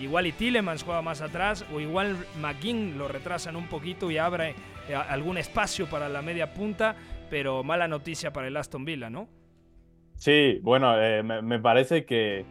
igual y Tillemans juega más atrás. O igual McGinn lo retrasan un poquito y abre eh, algún espacio para la media punta. Pero mala noticia para el Aston Villa, ¿no? Sí, bueno, eh, me, parece que,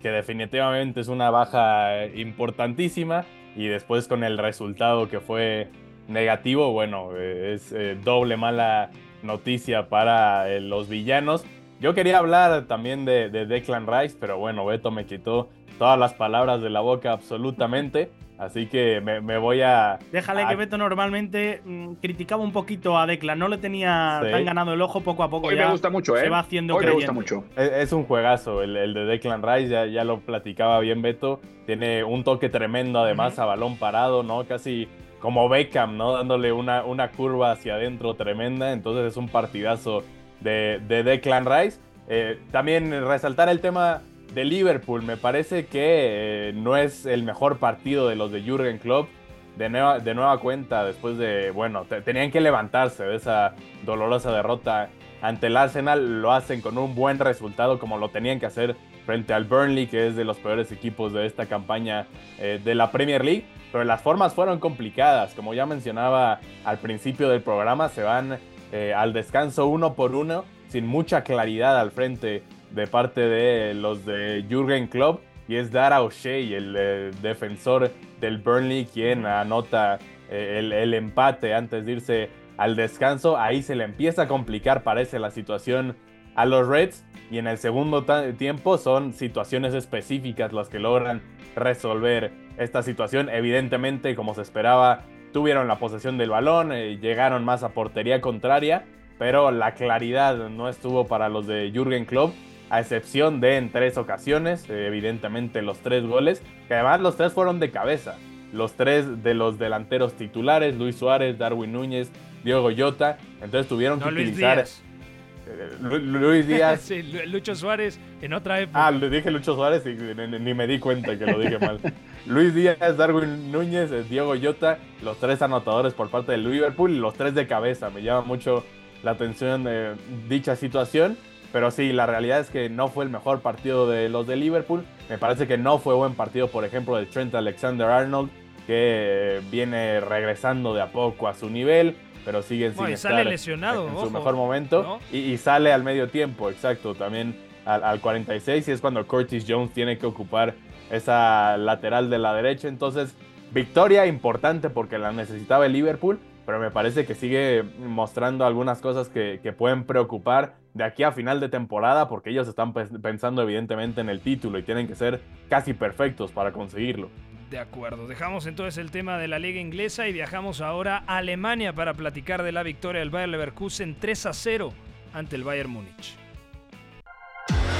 que, definitivamente es una baja importantísima. Y después con el resultado que fue negativo, bueno, es doble mala noticia para eh, los villanos. Yo quería hablar también de, Declan Rice, pero bueno, Beto me quitó todas las palabras de la boca absolutamente. Así que me, voy a. Déjale que Beto normalmente mm, criticaba un poquito a Declan, no le tenía tan ganado el ojo poco a poco. Hoy ya me gusta mucho, ¿eh? Se va haciendo Hoy me gusta mucho. Es, un juegazo el, de Declan Rice, ya, ya, lo platicaba bien Beto. Tiene un toque tremendo además a balón parado, ¿no? Casi como Beckham, ¿no? Dándole una, una curva hacia adentro tremenda. Entonces es un partidazo de, de Declan Rice. Eh, también resaltar el tema de Liverpool. Me parece que eh, no es el mejor partido de los de Jürgen Klopp. De nueva, de nueva cuenta, después de, bueno, tenían que levantarse de esa dolorosa derrota ante el Arsenal. Lo hacen con un buen resultado como lo tenían que hacer frente al Burnley, que es de los peores equipos de esta campaña eh, de la Premier League pero las formas fueron complicadas. Como ya mencionaba al principio del programa, se van eh, al descanso uno por uno, sin mucha claridad al frente de parte de los de Jürgen Klopp. Y es Dara O'Shea, el eh, defensor del Burnley, quien anota eh, el, empate antes de irse al descanso. Ahí se le empieza a complicar, parece, la situación a los Reds. Y en el segundo tiempo son situaciones específicas las que logran resolver esta situación. Evidentemente, como se esperaba, tuvieron la posesión del balón, eh, llegaron más a portería contraria, pero la claridad no estuvo para los de Jürgen Klopp, a excepción de en tres ocasiones, eh, evidentemente los tres goles, que además los tres fueron de cabeza. Los tres de los delanteros titulares, Luis Suárez, Darwin Núñez, Diego Llota, entonces tuvieron que utilizar... Luis Díaz. sí, Lucho Suárez en otra época. Ah, le dije Lucho Suárez y ni, me di cuenta que lo dije mal. Luis Díaz, Darwin Núñez, eh, Diego Llota, los tres anotadores por parte del Liverpool y los tres de cabeza. Me llama mucho la atención de dicha situación. Pero sí, la realidad es que no fue el mejor partido de los de Liverpool. Me parece que no fue buen partido, por ejemplo, de Trent Alexander Arnold, que viene regresando de a poco a su nivel pero sigue sin estar lesionado, en, su mejor momento. Y, sale al medio tiempo, exacto, también al, 46 y es cuando Curtis Jones tiene que ocupar esa lateral de la derecha. Entonces, victoria importante porque la necesitaba el Liverpool, pero me parece que sigue mostrando algunas cosas que, que pueden preocupar de aquí a final de temporada porque ellos están pensando evidentemente en el título y tienen que ser casi perfectos para conseguirlo. De acuerdo, dejamos entonces el tema de la liga inglesa y viajamos ahora a Alemania para platicar de la victoria del Bayer Leverkusen 3 a 0 ante el Bayern Múnich.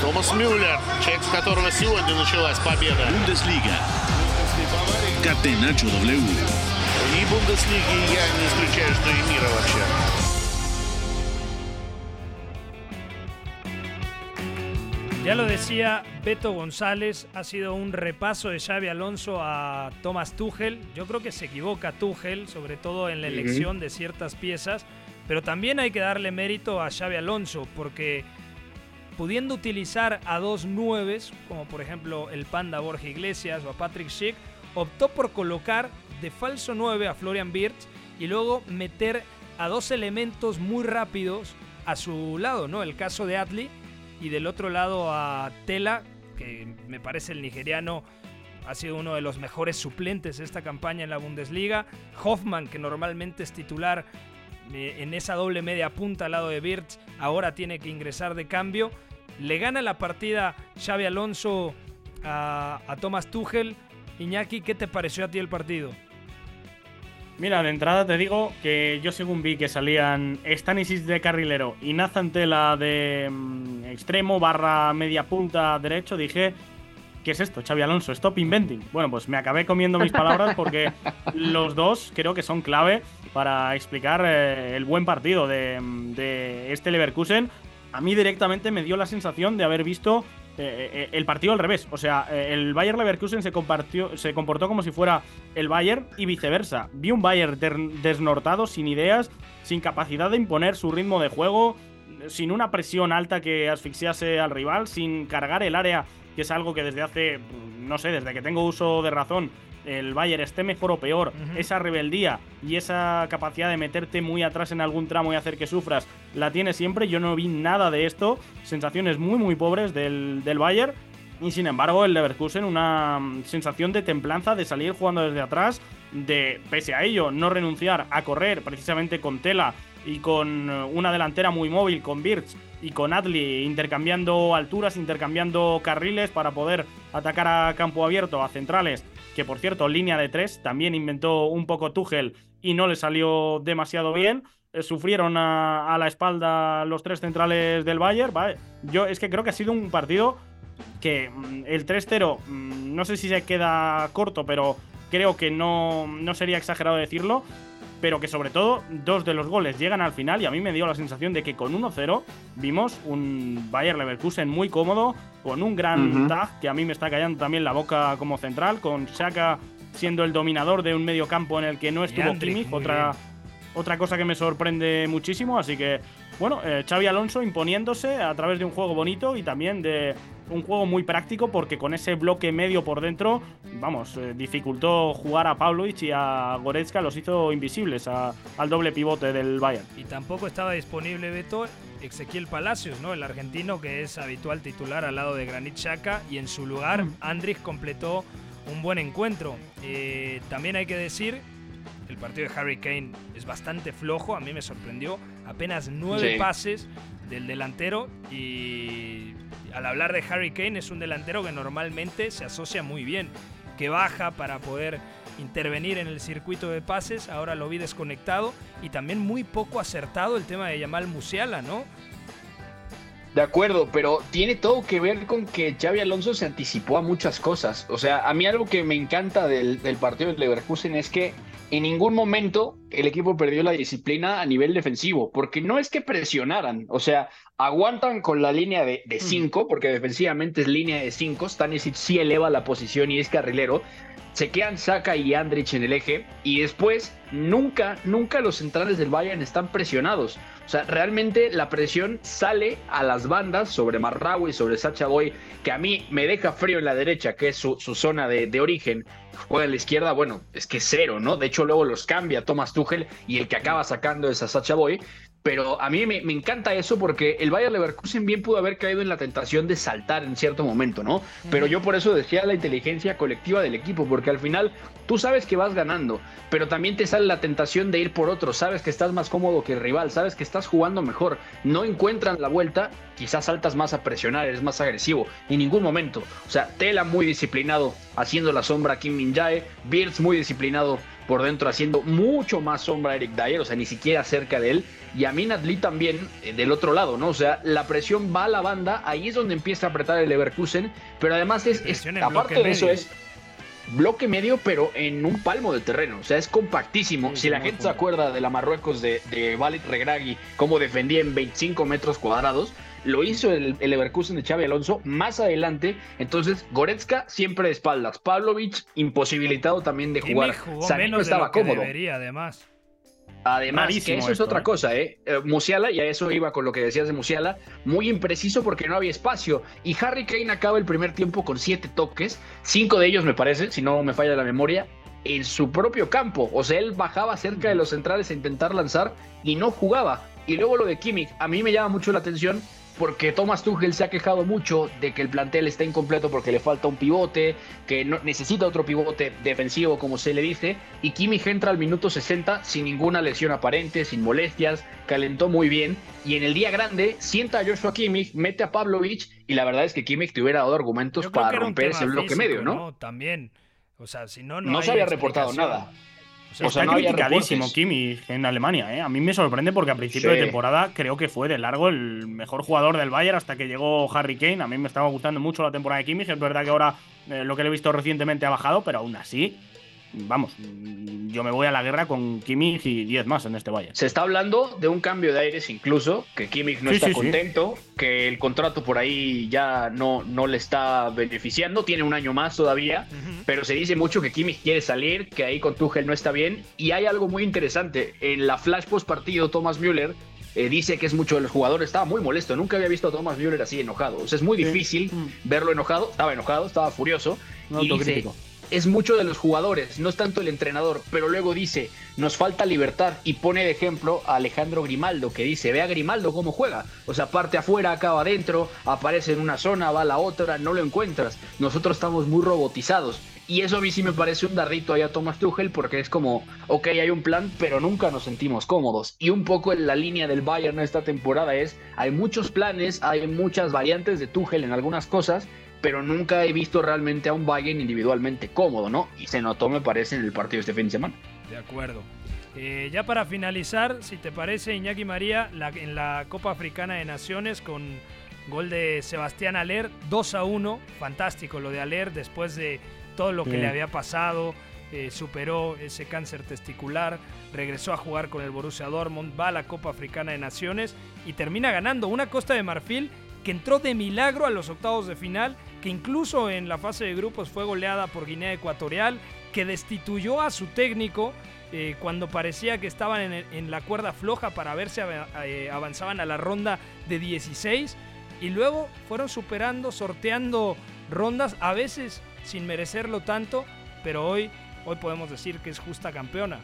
Thomas Müller, check которого сегодня началась победа. Bundesliga. Catenacho W. И Бундеслиги я не исключаю, что и мира вообще. Ya lo decía Beto González, ha sido un repaso de Xavi Alonso a Thomas Tuchel. Yo creo que se equivoca Tuchel, sobre todo en la elección de ciertas piezas, pero también hay que darle mérito a Xavi Alonso, porque pudiendo utilizar a dos nueves, como por ejemplo el Panda Borja Iglesias o a Patrick Schick, optó por colocar de falso 9 a Florian Wirtz y luego meter a dos elementos muy rápidos a su lado, ¿no? El caso de Atli y del otro lado a Tela, que me parece el nigeriano ha sido uno de los mejores suplentes de esta campaña en la Bundesliga. Hoffman, que normalmente es titular eh, en esa doble media punta al lado de Birch, ahora tiene que ingresar de cambio. Le gana la partida Xavi Alonso a, a Thomas Tuchel. Iñaki, ¿qué te pareció a ti el partido? Mira, de entrada te digo que yo según vi que salían Stanisic de carrilero y Nathan Tela de mm, extremo barra media punta derecho, dije, ¿qué es esto? Xavi Alonso, stop inventing. Bueno, pues me acabé comiendo mis palabras porque los dos creo que son clave para explicar eh, el buen partido de, de este Leverkusen. A mí directamente me dio la sensación de haber visto eh, eh, el partido al revés. O sea, eh, el Bayern Leverkusen se, compartió, se comportó como si fuera el Bayern y viceversa. Vi un Bayern desnortado, sin ideas, sin capacidad de imponer su ritmo de juego, sin una presión alta que asfixiase al rival, sin cargar el área, que es algo que desde hace, no sé, desde que tengo uso de razón, el Bayern esté mejor o peor, esa rebeldía y esa capacidad de meterte muy atrás en algún tramo y hacer que sufras, la tiene siempre. Yo no vi nada de esto. Sensaciones muy, muy pobres del, del Bayern. Y sin embargo, el Leverkusen, una mm, sensación de templanza, de salir jugando desde atrás, de, pese a ello, no renunciar a correr precisamente con Tela y con eh, una delantera muy móvil, con Birch y con Adli, intercambiando alturas, intercambiando carriles para poder atacar a campo abierto, a centrales que por cierto, línea de tres, también inventó un poco Tuchel y no le salió demasiado bien. Eh, sufrieron a, la espalda los tres centrales del Bayern. Yo es que creo que ha sido un partido que mm, el 3-0, mm, no sé si se queda corto, pero creo que no, no sería exagerado decirlo pero que sobre todo dos de los goles llegan al final y a mí me dio la sensación de que con 1-0 vimos un Bayer Leverkusen muy cómodo, con un gran tag que a mí me está callando también la boca como central, con Shaka siendo el dominador de un medio campo en el que no estuvo Kimmich, otra, otra cosa que me sorprende muchísimo, así que bueno, eh, Xavi Alonso imponiéndose a través de un juego bonito y también de un juego muy práctico porque con ese bloque medio por dentro, vamos, eh, dificultó jugar a Pavlovich y a Goretzka, los hizo invisibles al doble pivote del Bayern. Y tampoco estaba disponible Beto Ezequiel Palacios, ¿no? El argentino que es habitual titular al lado de Granit Xhaka y en su lugar mm. Andrich completó un buen encuentro. Eh, también hay que decir el partido de Harry Kane es bastante flojo, a mí me sorprendió. Apenas nueve pases del delantero y al hablar de Harry Kane es un delantero que normalmente se asocia muy bien, que baja para poder intervenir en el circuito de pases, ahora lo vi desconectado y también muy poco acertado el tema de Yamal Musiala, ¿no? De acuerdo, pero tiene todo que ver con que Xavi Alonso se anticipó a muchas cosas. O sea, a mí algo que me encanta del, del partido de Leverkusen es que en ningún momento el equipo perdió la disciplina a nivel defensivo, porque no es que presionaran, o sea, aguantan con la línea de 5, porque defensivamente es línea de 5, Stanisic sí eleva la posición y es carrilero, se quedan Saka y Andrich en el eje, y después nunca, nunca los centrales del Bayern están presionados. O sea, realmente la presión sale a las bandas sobre Marraui, sobre Sacha Boy, que a mí me deja frío en la derecha, que es su, zona de, origen. Juega en la izquierda, bueno, es que cero, ¿no? De hecho, luego los cambia Thomas Tuchel y el que acaba sacando es a Sacha Boy. Pero a mí me, encanta eso porque el Bayern Leverkusen bien pudo haber caído en la tentación de saltar en cierto momento, ¿no? Pero yo por eso decía la inteligencia colectiva del equipo, porque al final tú sabes que vas ganando, pero también te sale la tentación de ir por otro, sabes que estás más cómodo que el rival, sabes que estás jugando mejor, no encuentran la vuelta, quizás saltas más a presionar, eres más agresivo, en ningún momento. O sea, Tela muy disciplinado haciendo la sombra a Kim Min Jae, Beards muy disciplinado por dentro haciendo mucho más sombra a Eric Dyer, o sea, ni siquiera cerca de él. Y a Minat Lee también eh, del otro lado, ¿no? O sea, la presión va a la banda, ahí es donde empieza a apretar el Leverkusen, pero además es, aparte de eso es bloque medio, pero en un palmo de terreno. O sea, es compactísimo. si la gente se acuerda de la Marruecos de, de Valit Regragui, cómo defendía en 25 metros cuadrados, lo hizo el, el Leverkusen de Xavi Alonso más adelante. Entonces, Goretzka siempre de espaldas. Pavlovich imposibilitado también de jugar. no estaba cómodo. Debería, además. Además, que eso es otra ¿eh? cosa, ¿eh? ¿eh? Musiala, y a eso iba con lo que decías de Musiala, muy impreciso porque no había espacio. Y Harry Kane acaba el primer tiempo con siete toques, cinco de ellos me parece, si no me falla la memoria, en su propio campo. O sea, él bajaba cerca de los centrales a intentar lanzar y no jugaba. Y luego lo de Kimmich, a mí me llama mucho la atención porque Thomas Tuchel se ha quejado mucho de que el plantel está incompleto porque le falta un pivote, que no, necesita otro pivote defensivo, como se le dice, y Kimmich entra al minuto 60 sin ninguna lesión aparente, sin molestias, calentó muy bien, y en el día grande sienta a Joshua Kimmich, mete a Pavlovich, y la verdad es que Kimmich te hubiera dado argumentos para romper ese bloque medio, ¿no? ¿no? También. O sea, si no, no, se había reportado nada. O sea, está criticadísimo Kimmich en Alemania. ¿eh? A mí me sorprende porque a principio de temporada creo que fue de largo el mejor jugador del Bayern hasta que llegó Harry Kane. A mí me estaba gustando mucho la temporada de Kimmich. Es verdad que ahora eh, lo que le he visto recientemente ha bajado, pero aún así vamos, yo me voy a la guerra con Kimmich y 10 más en este valle. Se está hablando de un cambio de aires incluso, que Kimmich no está contento, que el contrato por ahí ya no, no le está beneficiando, tiene un año más todavía, pero se dice mucho que Kimmich quiere salir, que ahí con Tuchel no está bien, y hay algo muy interesante, en la flash post partido Thomas Müller eh, dice que es mucho de los jugadores, estaba muy molesto, nunca había visto a Thomas Müller así enojado, o sea, es muy difícil mm. verlo enojado, estaba enojado, estaba furioso, y dice, es mucho de los jugadores, no es tanto el entrenador, pero luego dice, nos falta libertad y pone de ejemplo a Alejandro Grimaldo, que dice, ve a Grimaldo cómo juega, o sea, parte afuera, acaba adentro, aparece en una zona, va a la otra, no lo encuentras, nosotros estamos muy robotizados. Y eso a mí sí me parece un darrito ahí a Thomas Tuchel porque es como, ok, hay un plan, pero nunca nos sentimos cómodos. Y un poco en la línea del Bayern esta temporada es, hay muchos planes, hay muchas variantes de Tuchel en algunas cosas, pero nunca he visto realmente a un Bayern individualmente cómodo, ¿no? Y se notó, me parece, en el partido este fin de semana. De acuerdo. Eh, ya para finalizar, si te parece, Iñaki María, en la Copa Africana de Naciones con gol de Sebastián Aler, 2 a 1, fantástico lo de Aler después de todo lo que le había pasado, eh, superó ese cáncer testicular, regresó a jugar con el Borussia Dortmund, va a la Copa Africana de Naciones y termina ganando una Costa de Marfil que entró de milagro a los octavos de final que incluso en la fase de grupos fue goleada por Guinea Ecuatorial, que destituyó a su técnico eh, cuando parecía que estaban en, la cuerda floja para ver si eh, avanzaban a la ronda de 16 y luego fueron superando, sorteando rondas, a veces sin merecerlo tanto, pero hoy, hoy podemos decir que es justa campeona.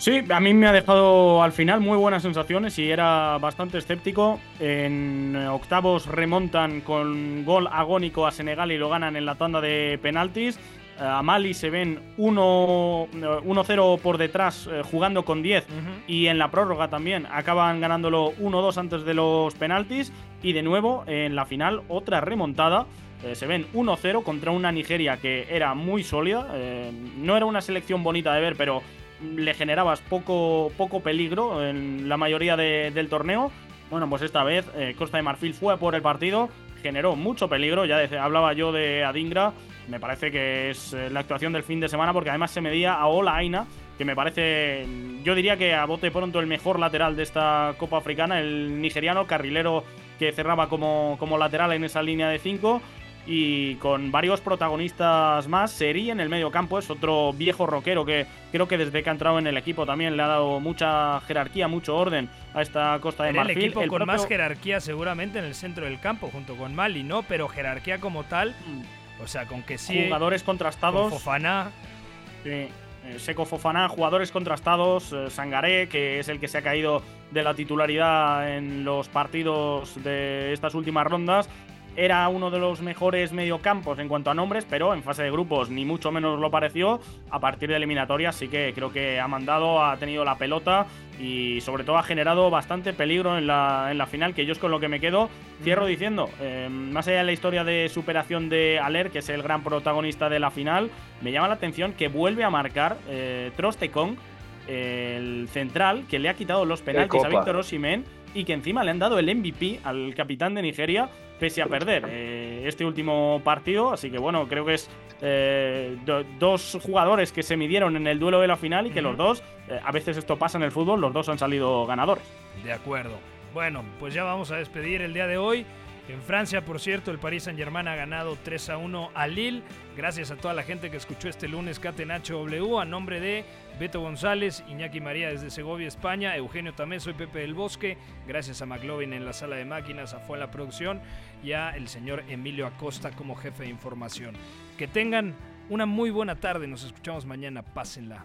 Sí, a mí me ha dejado al final muy buenas sensaciones y era bastante escéptico. En octavos remontan con gol agónico a Senegal y lo ganan en la tanda de penaltis. Eh, a Mali se ven 1-0 por detrás eh, jugando con 10 y en la prórroga también acaban ganándolo 1-2 antes de los penaltis y de nuevo en la final otra remontada eh, se ven 1-0 contra una Nigeria que era muy sólida. eh, no era una selección bonita de ver, pero le generabas poco, poco peligro en la mayoría de- del torneo. Bueno, pues esta vez eh, Costa de Marfil fue por el partido, generó mucho peligro. Ya hablaba yo de Adingra, me parece que es eh, la actuación del fin de semana porque además se medía a Ola Aina, que me parece, mm, yo diría que a bote pronto el mejor lateral de esta Copa Africana, el nigeriano carrilero que cerraba como, como lateral en esa línea de 5 y con varios protagonistas más. Seri en el medio campo es otro viejo rockero que creo que desde que ha entrado en el equipo también le ha dado mucha jerarquía, mucho orden a esta Costa de Era el Marfil. equipo con propio- más jerarquía seguramente en el centro del campo, junto con Mali, ¿no? Pero jerarquía como tal, o sea, con que sí. Jugadores contrastados. con Fofana. Sí, eh, Seco Fofana, jugadores contrastados, eh, Sangaré, que es el que se ha caído de la titularidad en los partidos de estas últimas rondas. Era uno de los mejores mediocampos en cuanto a nombres, pero en fase de grupos ni mucho menos lo pareció. A partir de eliminatorias sí que creo que ha mandado, ha tenido la pelota y sobre todo ha generado bastante peligro en la, en la final, que yo es con lo que me quedo. Cierro diciendo, eh, más allá de la historia de superación de Aler, que es el gran protagonista de la final, me llama la atención que vuelve a marcar eh, Trostekong, el central, que le ha quitado los penaltis a. Víctor Osimhen y que encima le han dado el MVP al capitán de Nigeria, pese a perder eh, este último partido. Así que bueno, creo que es eh, do- dos jugadores que se midieron en el duelo de la final y que los dos, eh, a veces esto pasa en el fútbol, los dos han salido ganadores. De acuerdo. Bueno, pues ya vamos a despedir el día de hoy. En Francia, por cierto, el Paris Saint-Germain ha ganado 3 a 1 a Lille. Gracias a toda la gente que escuchó este lunes Catenacho W. A nombre de Beto González, Iñaki María desde Segovia, España, Eugenio Tamés, soy Pepe del Bosque. Gracias a McLovin en la sala de máquinas, a Fue la producción y a el señor Emilio Acosta como jefe de información. Que tengan una muy buena tarde. Nos escuchamos mañana. Pásenla.